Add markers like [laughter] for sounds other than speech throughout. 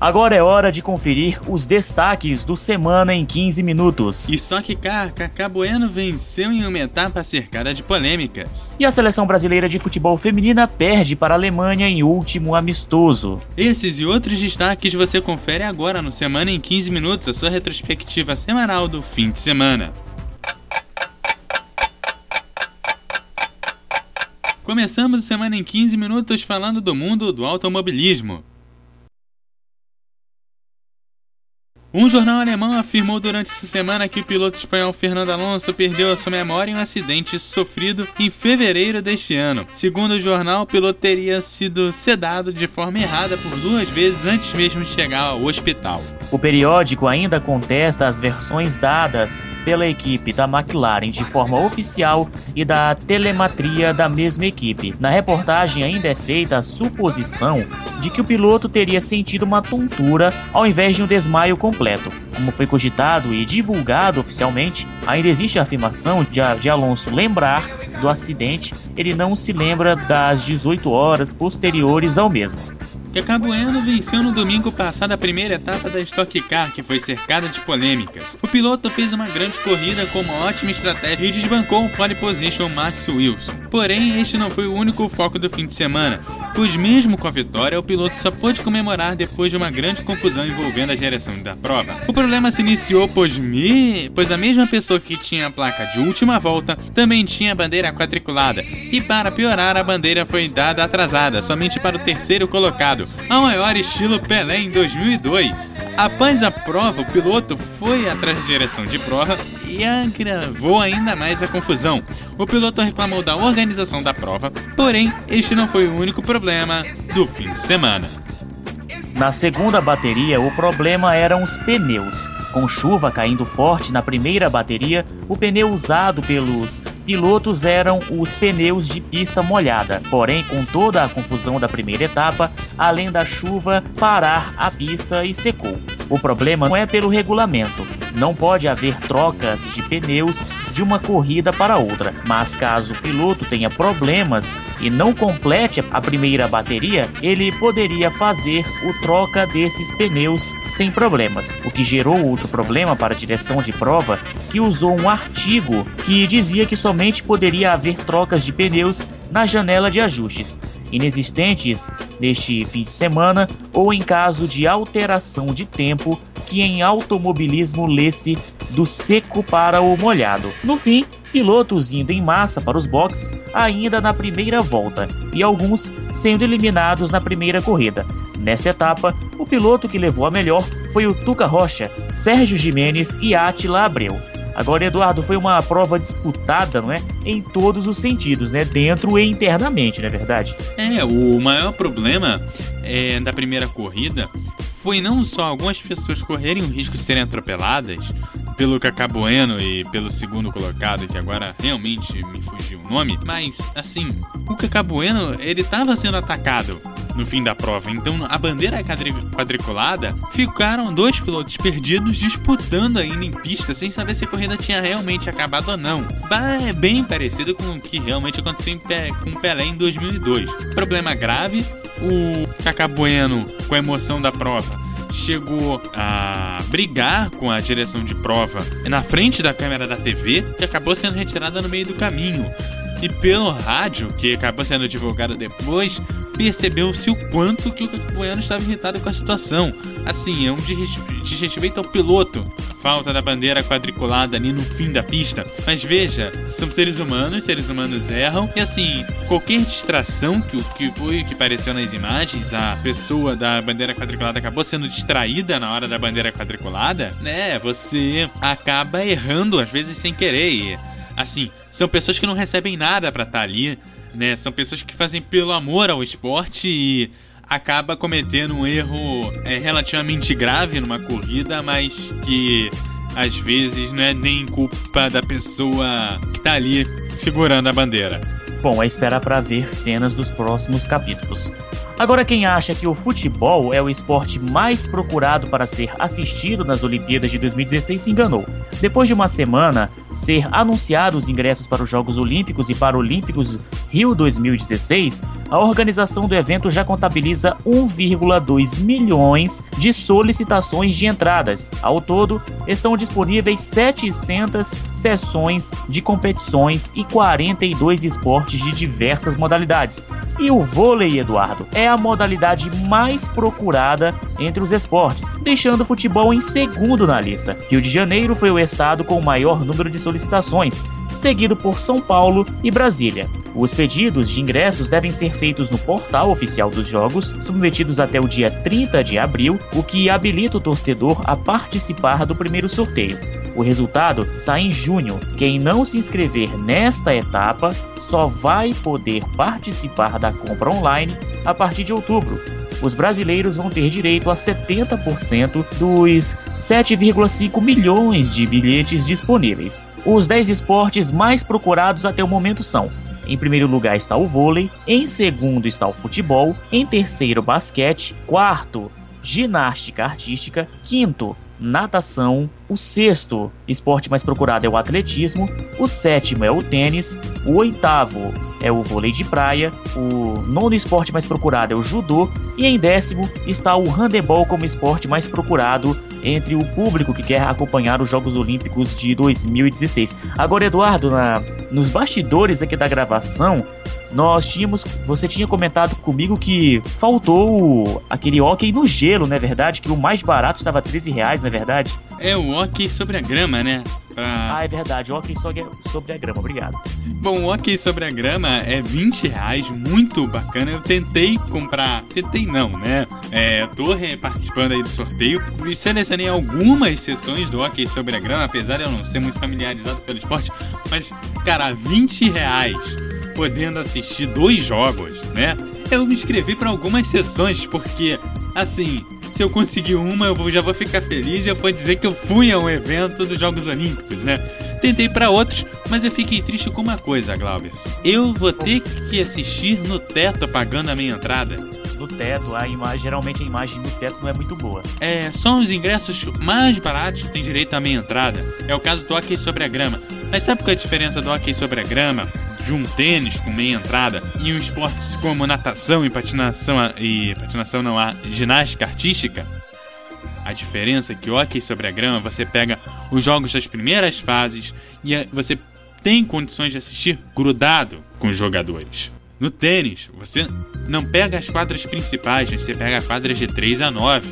Agora é hora de conferir os destaques do Semana em 15 minutos. Stock Car, Cacá Bueno venceu em uma etapa cercada de polêmicas. E a seleção brasileira de futebol feminina perde para a Alemanha em último amistoso. Esses e outros destaques você confere agora no Semana em 15 minutos, a sua retrospectiva semanal do fim de semana. Começamos a semana em 15 minutos falando do mundo do automobilismo. Um jornal alemão afirmou durante essa semana que o piloto espanhol Fernando Alonso perdeu a sua memória em um acidente sofrido em fevereiro deste ano. Segundo o jornal, o piloto teria sido sedado de forma errada por duas vezes antes mesmo de chegar ao hospital. O periódico ainda contesta as versões dadas pela equipe da McLaren de forma oficial e da telemetria da mesma equipe. Na reportagem ainda é feita a suposição de que o piloto teria sentido uma tontura ao invés de um desmaio completo. Como foi cogitado e divulgado oficialmente, ainda existe a afirmação de, Alonso lembrar do acidente, ele não se lembra das 18 horas posteriores ao mesmo. Kaká Bueno venceu no domingo passado a primeira etapa da Stock Car, que foi cercada de polêmicas. O piloto fez uma grande corrida com uma ótima estratégia e desbancou o pole position Max Wilson. Porém, este não foi o único foco do fim de semana, pois mesmo com a vitória, o piloto só pôde comemorar depois de uma grande confusão envolvendo a direção da prova. O problema se iniciou pois, me... pois a mesma pessoa que tinha a placa de última volta também tinha a bandeira quadriculada, e para piorar, a bandeira foi dada atrasada, somente para o terceiro colocado ao maior estilo Pelé em 2002. Após a prova, o piloto foi atrás da direção de prova e agravou ainda mais a confusão. O piloto reclamou da organização da prova, porém, este não foi o único problema do fim de semana. Na segunda bateria, o problema eram os pneus. Com chuva caindo forte na primeira bateria, o pneu usado pelos pilotos eram os pneus de pista molhada. Porém, com toda a confusão da primeira etapa, além da chuva parar a pista e secou. O problema não é pelo regulamento. Não pode haver trocas de pneus de uma corrida para outra, mas caso o piloto tenha problemas e não complete a primeira bateria, ele poderia fazer o troca desses pneus sem problemas, o que gerou outro problema para a direção de prova, que usou um artigo que dizia que somente poderia haver trocas de pneus na janela de ajustes, inexistentes neste fim de semana ou em caso de alteração de tempo que em automobilismo lê-se do seco para o molhado. No fim, pilotos indo em massa para os boxes ainda na primeira volta e alguns sendo eliminados na primeira corrida. Nesta etapa, o piloto que levou a melhor foi o Tuca Rocha, Sérgio Jimenez e Atila Abreu. Agora, Eduardo, foi uma prova disputada, não é? Em todos os sentidos, né? Dentro e internamente, não é verdade? É, o maior problema é, da primeira corrida foi não só algumas pessoas correrem o risco de serem atropeladas pelo Cacá Bueno e pelo segundo colocado, que agora realmente me fugiu o nome, mas assim, o Cacá Bueno, ele estava sendo atacado no fim da prova. Então, a bandeira quadriculada ficaram dois pilotos perdidos disputando ainda em pista sem saber se a corrida tinha realmente acabado ou não. É bem parecido com o que realmente aconteceu com o Pelé em 2002. Problema grave, o Cacá Bueno, com a emoção da prova, chegou a brigar com a direção de prova na frente da câmera da TV, que acabou sendo retirada no meio do caminho. E pelo rádio, que acabou sendo divulgado depois, percebeu-se o quanto que o Bueno estava irritado com a situação. Assim, é um desrespeito ao piloto. Falta da bandeira quadriculada ali no fim da pista. Mas veja, são seres humanos, seres humanos erram. E assim, qualquer distração que, que foi que apareceu nas imagens, a pessoa da bandeira quadriculada acabou sendo distraída na hora da bandeira quadriculada, né? Você acaba errando, às vezes sem querer. E, assim, são pessoas que não recebem nada para estar tá ali né? São pessoas que fazem pelo amor ao esporte e acaba cometendo um erro é, relativamente grave numa corrida, mas que às vezes não é nem culpa da pessoa que tá ali segurando a bandeira. Bom, é esperar para ver cenas dos próximos capítulos. Agora, quem acha que o futebol é o esporte mais procurado para ser assistido nas Olimpíadas de 2016 se enganou. Depois de uma semana ser anunciados os ingressos para os Jogos Olímpicos e Paralímpicos Rio 2016, a organização do evento já contabiliza 1,2 milhões de solicitações de entradas. Ao todo, estão disponíveis 700 sessões de competições e 42 esportes de diversas modalidades. E o vôlei, Eduardo, é a modalidade mais procurada entre os esportes, deixando o futebol em segundo na lista. Rio de Janeiro foi o estado com o maior número de solicitações, seguido por São Paulo e Brasília. Os pedidos de ingressos devem ser feitos no portal oficial dos jogos, submetidos até o dia 30 de abril, o que habilita o torcedor a participar do primeiro sorteio. O resultado sai em junho. Quem não se inscrever nesta etapa só vai poder participar da compra online a partir de outubro. Os brasileiros vão ter direito a 70% dos 7,5 milhões de bilhetes disponíveis. Os 10 esportes mais procurados até o momento são em primeiro lugar está o vôlei, em segundo está o futebol, em terceiro basquete, quarto ginástica artística, quinto natação, o sexto esporte mais procurado é o atletismo, o sétimo é o tênis, o oitavo é o vôlei de praia, o nono esporte mais procurado é o judô e em décimo está o handebol como esporte mais procurado entre o público que quer acompanhar os Jogos Olímpicos de 2016. Agora, Eduardo, na, nos bastidores aqui da gravação, nós tínhamos. Você tinha comentado comigo que faltou aquele hockey no gelo, não é verdade? Que o mais barato estava 13 reais, não é verdade? É o hockey sobre a grama, né? Pra... Ah, é verdade, hockey sobre a grama, obrigado. Bom, o hockey sobre a grama é 20 reais, muito bacana. Eu tentei comprar, tentei não, né? É, tô participando aí do sorteio e selecionei algumas sessões do hockey sobre a grama, apesar de eu não ser muito familiarizado pelo esporte. Mas, cara, 20 reais podendo assistir dois jogos, né? Eu me inscrevi para algumas sessões, porque, assim, se eu conseguir uma, eu já vou ficar feliz e eu vou dizer que eu fui a um evento dos Jogos Olímpicos, né? Tentei para outros, mas eu fiquei triste com uma coisa, Glauber. Eu vou ter que assistir no teto pagando a minha entrada. No teto, a imagem, geralmente a imagem no teto não é muito boa. É, são os ingressos mais baratos que têm direito à meia entrada. É o caso do hockey sobre a grama. Mas sabe qual é a diferença do hockey sobre a grama de um tênis com meia entrada e um esportes como natação e patinação e patinação não há ginástica artística, a diferença é que o hockey sobre a grama você pega os jogos das primeiras fases e você tem condições de assistir grudado com os jogadores. No tênis, você não pega as quadras principais, você pega quadras de 3 a 9.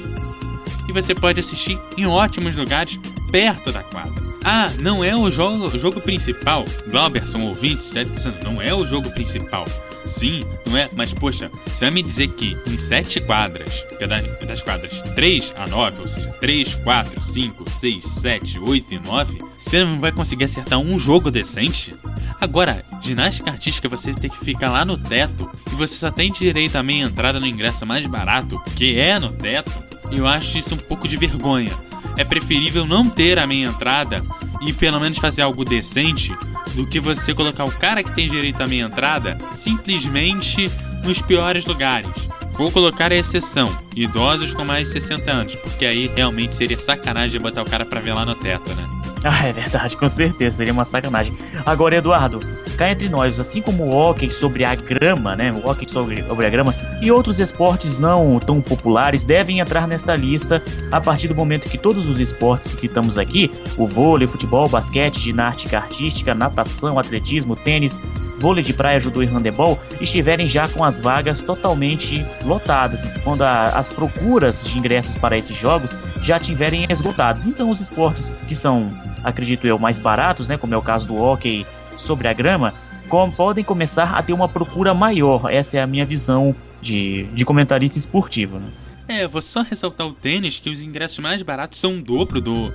E você pode assistir em ótimos lugares perto da quadra. Ah, não é o jogo, o jogo principal. Glauberson, ouvintes, já dizendo, não é o jogo principal. Sim, não é? Mas poxa, você vai me dizer que em 7 quadras, que é das quadras 3 a 9, ou seja, 3, 4, 5, 6, 7, 8 e 9, você não vai conseguir acertar um jogo decente? Agora, ginástica artística você tem que ficar lá no teto e você só tem direito a meia entrada no ingresso mais barato, que é no teto. Eu acho isso um pouco de vergonha é preferível não ter a meia entrada e pelo menos fazer algo decente do que você colocar o cara que tem direito à meia entrada simplesmente nos piores lugares. Vou colocar a exceção, idosos com mais de 60 anos, porque aí realmente seria sacanagem botar o cara pra ver lá no teto, né? [laughs] Ah, é verdade, com certeza, seria uma sacanagem. Agora, Eduardo, cá entre nós, assim como o hockey sobre a grama, né? O hockey sobre, sobre a grama e outros esportes não tão populares devem entrar nesta lista a partir do momento que todos os esportes que citamos aqui, o vôlei, futebol, basquete, ginástica artística, natação, atletismo, tênis, vôlei de praia, judô e handebol estiverem já com as vagas totalmente lotadas, quando a, as procuras de ingressos para esses jogos já tiverem esgotadas. Então os esportes que são acredito eu, mais baratos, né, como é o caso do hockey sobre a grama, com, podem começar a ter uma procura maior. Essa é a minha visão de, de comentarista esportivo. Né? É, vou só ressaltar o tênis, que os ingressos mais baratos são o dobro do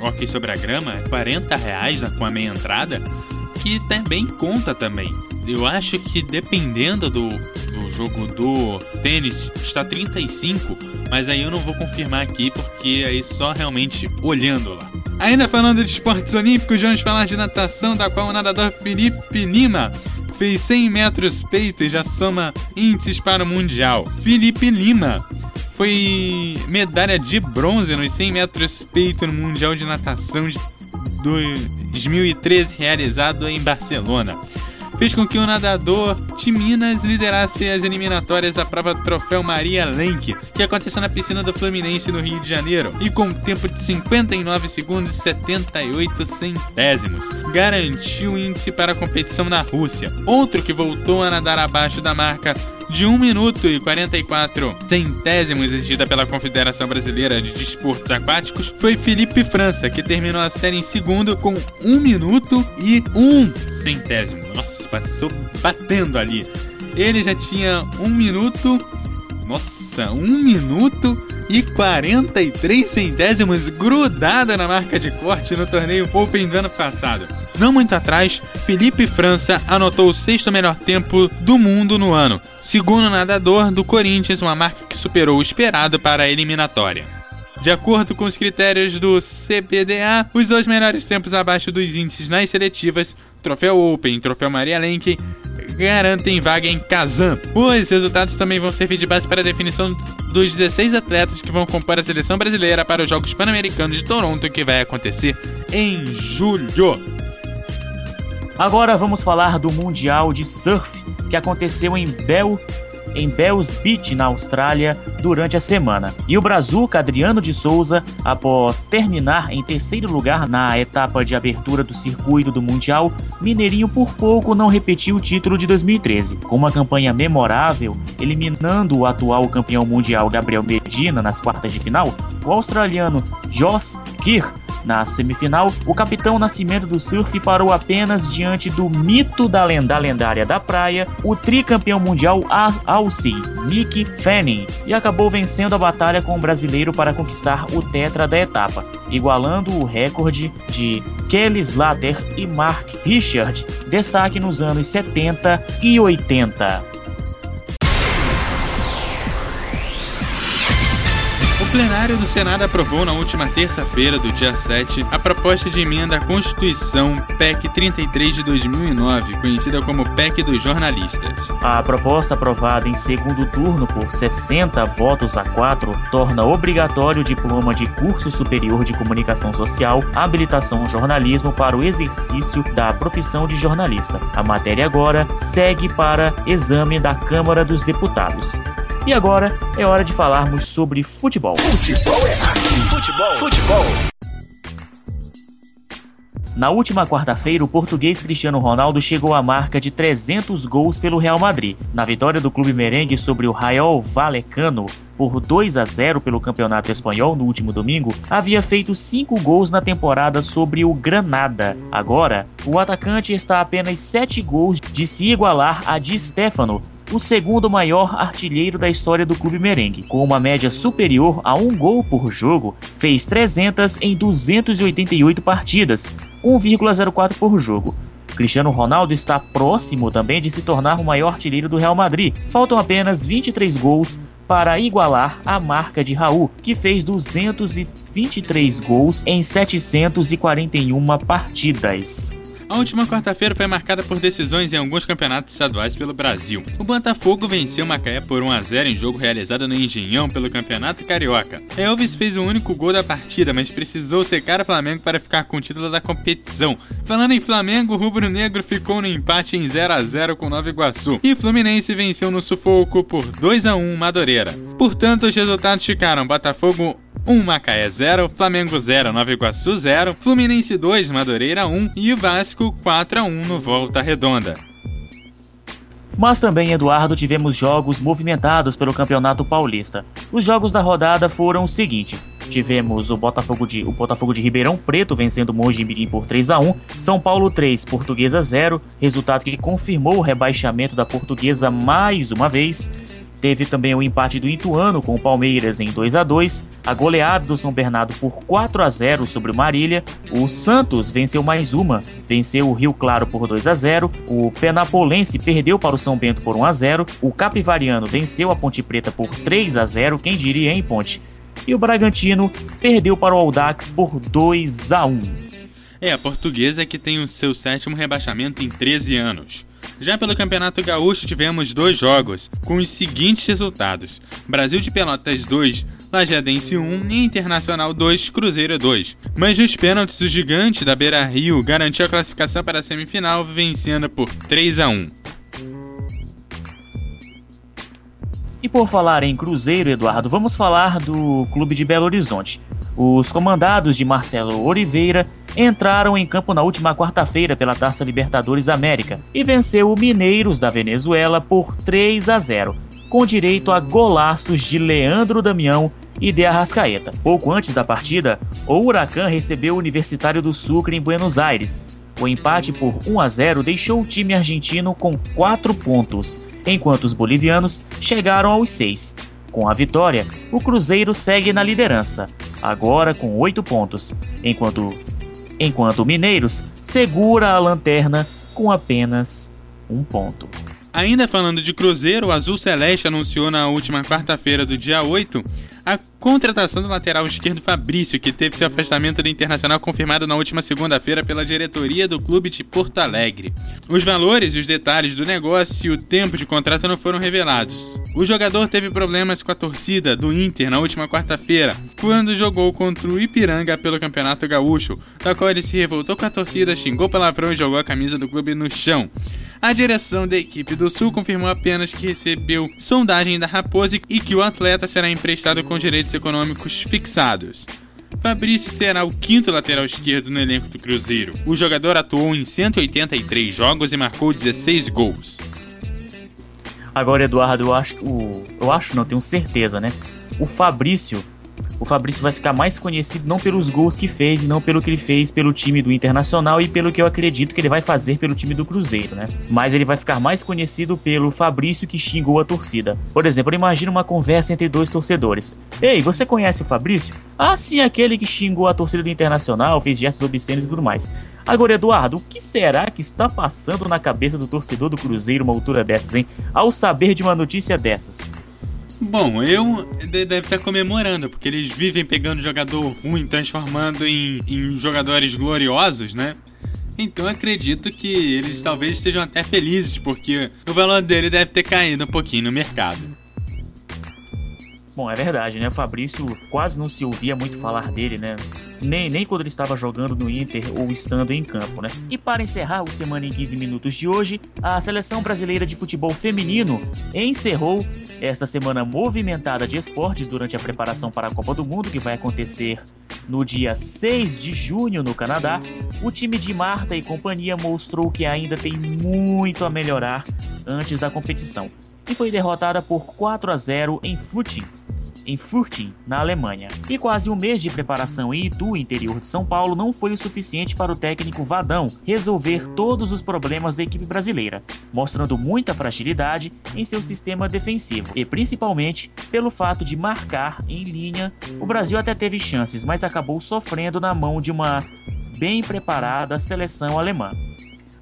hockey sobre a grama, 40 reais com a meia entrada, que também conta também. Eu acho que dependendo do, do jogo do tênis, está 35, mas aí eu não vou confirmar aqui, porque aí só realmente olhando lá. Ainda falando de esportes olímpicos, vamos falar de natação, da qual o nadador Felipe Lima fez 100 metros peito e já soma índices para o Mundial. Felipe Lima foi medalha de bronze nos 100 metros peito no Mundial de Natação de 2013 realizado em Barcelona. Fez com que o nadador de Minas liderasse as eliminatórias da prova Troféu Maria Lenk, que aconteceu na piscina do Fluminense no Rio de Janeiro, e com um tempo de 59 segundos e 78 centésimos, garantiu o índice para a competição na Rússia. Outro que voltou a nadar abaixo da marca de 1 minuto e 44 centésimos exigida pela Confederação Brasileira de Desportos Aquáticos foi Felipe França, que terminou a série em segundo com 1 minuto e 1 centésimo. Nossa, passou batendo ali. Ele já tinha 1 minuto. Nossa, 1 minuto e 43 centésimos grudada na marca de corte no torneio Open do ano passado. Não muito atrás, Felipe França anotou o sexto melhor tempo do mundo no ano, segundo nadador do Corinthians, uma marca que superou o esperado para a eliminatória. De acordo com os critérios do CBDA, os dois melhores tempos abaixo dos índices nas seletivas, Troféu Open e Troféu Maria Lenk, garantem vaga em Kazan. Os resultados também vão servir de base para a definição dos 16 atletas que vão compor a seleção brasileira para os Jogos Pan-Americanos de Toronto, que vai acontecer em julho. Agora vamos falar do Mundial de Surf que aconteceu em Bell em Bells Beach, na Austrália, durante a semana. E o Brazuca Adriano de Souza, após terminar em terceiro lugar na etapa de abertura do circuito do Mundial, Mineirinho por pouco não repetiu o título de 2013. Com uma campanha memorável, eliminando o atual campeão mundial Gabriel Medina nas quartas de final, o australiano Josh Kirk na semifinal, o capitão Nascimento do Surf parou apenas diante do mito da lenda lendária da praia, o tricampeão mundial Aussie, Mick Fanning, e acabou vencendo a batalha com o brasileiro para conquistar o tetra da etapa, igualando o recorde de Kelly Slater e Mark Richard, destaque nos anos 70 e 80. O plenário do Senado aprovou na última terça-feira do dia 7 a proposta de emenda à Constituição PEC 33 de 2009, conhecida como PEC dos jornalistas. A proposta aprovada em segundo turno por 60 votos a 4 torna obrigatório o diploma de curso superior de comunicação social, habilitação jornalismo para o exercício da profissão de jornalista. A matéria agora segue para exame da Câmara dos Deputados. E agora é hora de falarmos sobre futebol. Futebol é arte. Futebol. Futebol. Na última quarta-feira, o português Cristiano Ronaldo chegou à marca de 300 gols pelo Real Madrid. Na vitória do clube merengue sobre o Rayo Vallecano por 2 a 0 pelo Campeonato Espanhol no último domingo, havia feito 5 gols na temporada sobre o Granada. Agora, o atacante está a apenas 7 gols de se igualar a Di Stefano, o segundo maior artilheiro da história do clube merengue. Com uma média superior a um gol por jogo, fez 300 em 288 partidas, 1,04 por jogo. Cristiano Ronaldo está próximo também de se tornar o maior artilheiro do Real Madrid. Faltam apenas 23 gols para igualar a marca de Raul, que fez 223 gols em 741 partidas. A última quarta-feira foi marcada por decisões em alguns campeonatos estaduais pelo Brasil. O Botafogo venceu Macaé por 1 a 0 em jogo realizado no Engenhão pelo Campeonato Carioca. Elvis fez o único gol da partida, mas precisou secar o Flamengo para ficar com o título da competição. Falando em Flamengo, o Rubro Negro ficou no empate em 0 a 0 com Nova Iguaçu e Fluminense venceu no sufoco por 2 a 1 Madureira. Portanto, os resultados ficaram Botafogo 1 Macaé 0, Flamengo 0, Nova Iguaçu 0, Fluminense 2, Madureira 1 e Vasco 4 a 1 no Volta Redonda. Mas também, Eduardo, tivemos jogos movimentados pelo Campeonato Paulista. Os jogos da rodada foram o seguinte: tivemos o Botafogo de, o Botafogo de Ribeirão Preto vencendo o Mojimirim por 3 a 1, São Paulo 3, Portuguesa 0, resultado que confirmou o rebaixamento da Portuguesa mais uma vez. Teve também o empate do Ituano com o Palmeiras em 2 a 2, a goleada do São Bernardo por 4 a 0 sobre o Marília. O Santos venceu mais uma, venceu o Rio Claro por 2 a 0. O Penapolense perdeu para o São Bento por 1 a 0. O Capivariano venceu a Ponte Preta por 3 a 0, quem diria em Ponte. E o Bragantino perdeu para o Audax por 2 a 1. É a portuguesa que tem o seu sétimo rebaixamento em 13 anos. Já pelo Campeonato Gaúcho tivemos dois jogos, com os seguintes resultados: Brasil de Pelotas 2, Lajadense 1 e Internacional 2, Cruzeiro 2. Mas nos pênaltis, o gigante da Beira Rio garantiu a classificação para a semifinal, vencendo por 3 a 1. E por falar em Cruzeiro, Eduardo, vamos falar do Clube de Belo Horizonte. Os comandados de Marcelo Oliveira entraram em campo na última quarta-feira pela Taça Libertadores América e venceu o Mineiros da Venezuela por 3 a 0, com direito a golaços de Leandro Damião e de Arrascaeta. Pouco antes da partida, o Huracan recebeu o Universitário do Sucre em Buenos Aires. O empate por 1 a 0 deixou o time argentino com 4 pontos, enquanto os bolivianos chegaram aos 6. Com a vitória, o Cruzeiro segue na liderança, agora com 8 pontos, enquanto, enquanto Mineiros segura a lanterna com apenas um ponto. Ainda falando de Cruzeiro, o Azul Celeste anunciou na última quarta-feira do dia 8 a contratação do lateral esquerdo Fabrício, que teve seu afastamento do Internacional confirmado na última segunda-feira pela diretoria do clube de Porto Alegre. Os valores e os detalhes do negócio e o tempo de contrato não foram revelados. O jogador teve problemas com a torcida do Inter na última quarta-feira, quando jogou contra o Ipiranga pelo Campeonato Gaúcho, da qual ele se revoltou com a torcida, xingou palavrão e jogou a camisa do clube no chão. A direção da equipe do Sul confirmou apenas que recebeu sondagem da Raposa e que o atleta será emprestado com direitos econômicos fixados. Fabrício será o quinto lateral esquerdo no elenco do Cruzeiro. O jogador atuou em 183 jogos e marcou 16 gols. Agora, Eduardo, eu acho, eu acho, não tenho certeza, né? O Fabrício o Fabrício vai ficar mais conhecido não pelos gols que fez e não pelo que ele fez pelo time do Internacional e pelo que eu acredito que ele vai fazer pelo time do Cruzeiro, né? Mas ele vai ficar mais conhecido pelo Fabrício que xingou a torcida. Por exemplo, imagina uma conversa entre dois torcedores. Ei, você conhece o Fabrício? Ah, sim, aquele que xingou a torcida do Internacional, fez gestos obscenos e tudo mais. Agora, Eduardo, o que será que está passando na cabeça do torcedor do Cruzeiro uma altura dessas, hein? Ao saber de uma notícia dessas? Bom, eu deve estar comemorando, porque eles vivem pegando jogador ruim, transformando em, em jogadores gloriosos, né? Então acredito que eles talvez estejam até felizes, porque o valor dele deve ter caído um pouquinho no mercado. Bom, é verdade, né? O Fabrício quase não se ouvia muito falar dele, né? Nem, nem quando ele estava jogando no Inter ou estando em campo, né? E para encerrar o Semana em 15 Minutos de hoje, a Seleção Brasileira de Futebol Feminino encerrou esta semana movimentada de esportes durante a preparação para a Copa do Mundo, que vai acontecer no dia 6 de junho no Canadá. O time de Marta e companhia mostrou que ainda tem muito a melhorar antes da competição e foi derrotada por 4 a 0 em Furtin, em Furtin, na Alemanha. E quase um mês de preparação em Itu, interior de São Paulo, não foi o suficiente para o técnico Vadão resolver todos os problemas da equipe brasileira, mostrando muita fragilidade em seu sistema defensivo e principalmente pelo fato de marcar em linha. O Brasil até teve chances, mas acabou sofrendo na mão de uma bem preparada seleção alemã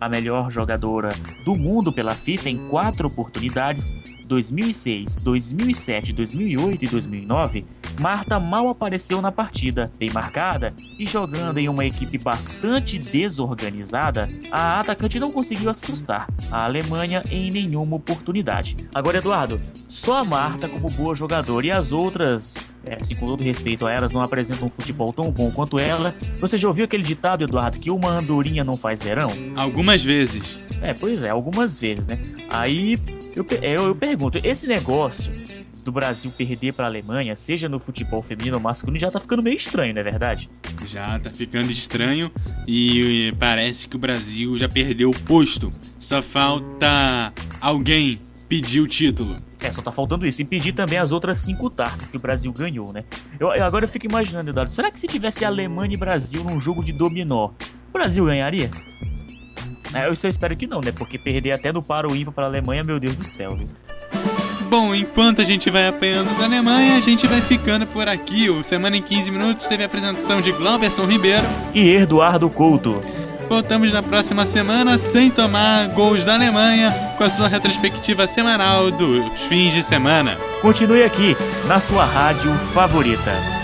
a melhor jogadora do mundo pela FIFA em quatro oportunidades 2006, 2007, 2008 e 2009, Marta mal apareceu na partida. Bem marcada e jogando em uma equipe bastante desorganizada, a atacante não conseguiu assustar a Alemanha em nenhuma oportunidade. Agora, Eduardo, só a Marta como boa jogadora e as outras é, assim, com todo respeito a elas, não apresentam um futebol tão bom quanto ela. Você já ouviu aquele ditado, Eduardo, que uma andorinha não faz verão? Algumas vezes. É, pois é, algumas vezes, né? Aí eu, eu, eu pergunto, esse negócio do Brasil perder para a Alemanha, seja no futebol feminino ou masculino, já tá ficando meio estranho, não é verdade? Já tá ficando estranho e parece que o Brasil já perdeu o posto. Só falta alguém pedir o título. É, só tá faltando isso. E pedir também as outras cinco taças que o Brasil ganhou, né? Eu, eu, agora eu fico imaginando, Eduardo, será que se tivesse Alemanha e Brasil num jogo de dominó, o Brasil ganharia? É, eu só espero que não, né? Porque perder até no paro ímpar para a Alemanha, meu Deus do céu, viu? Bom, enquanto a gente vai apanhando da Alemanha, a gente vai ficando por aqui. O Semana em 15 Minutos teve a apresentação de Glauberson Ribeiro e Eduardo Couto. Voltamos na próxima semana sem tomar gols da Alemanha com a sua retrospectiva semanal dos fins de semana. Continue aqui na sua rádio favorita.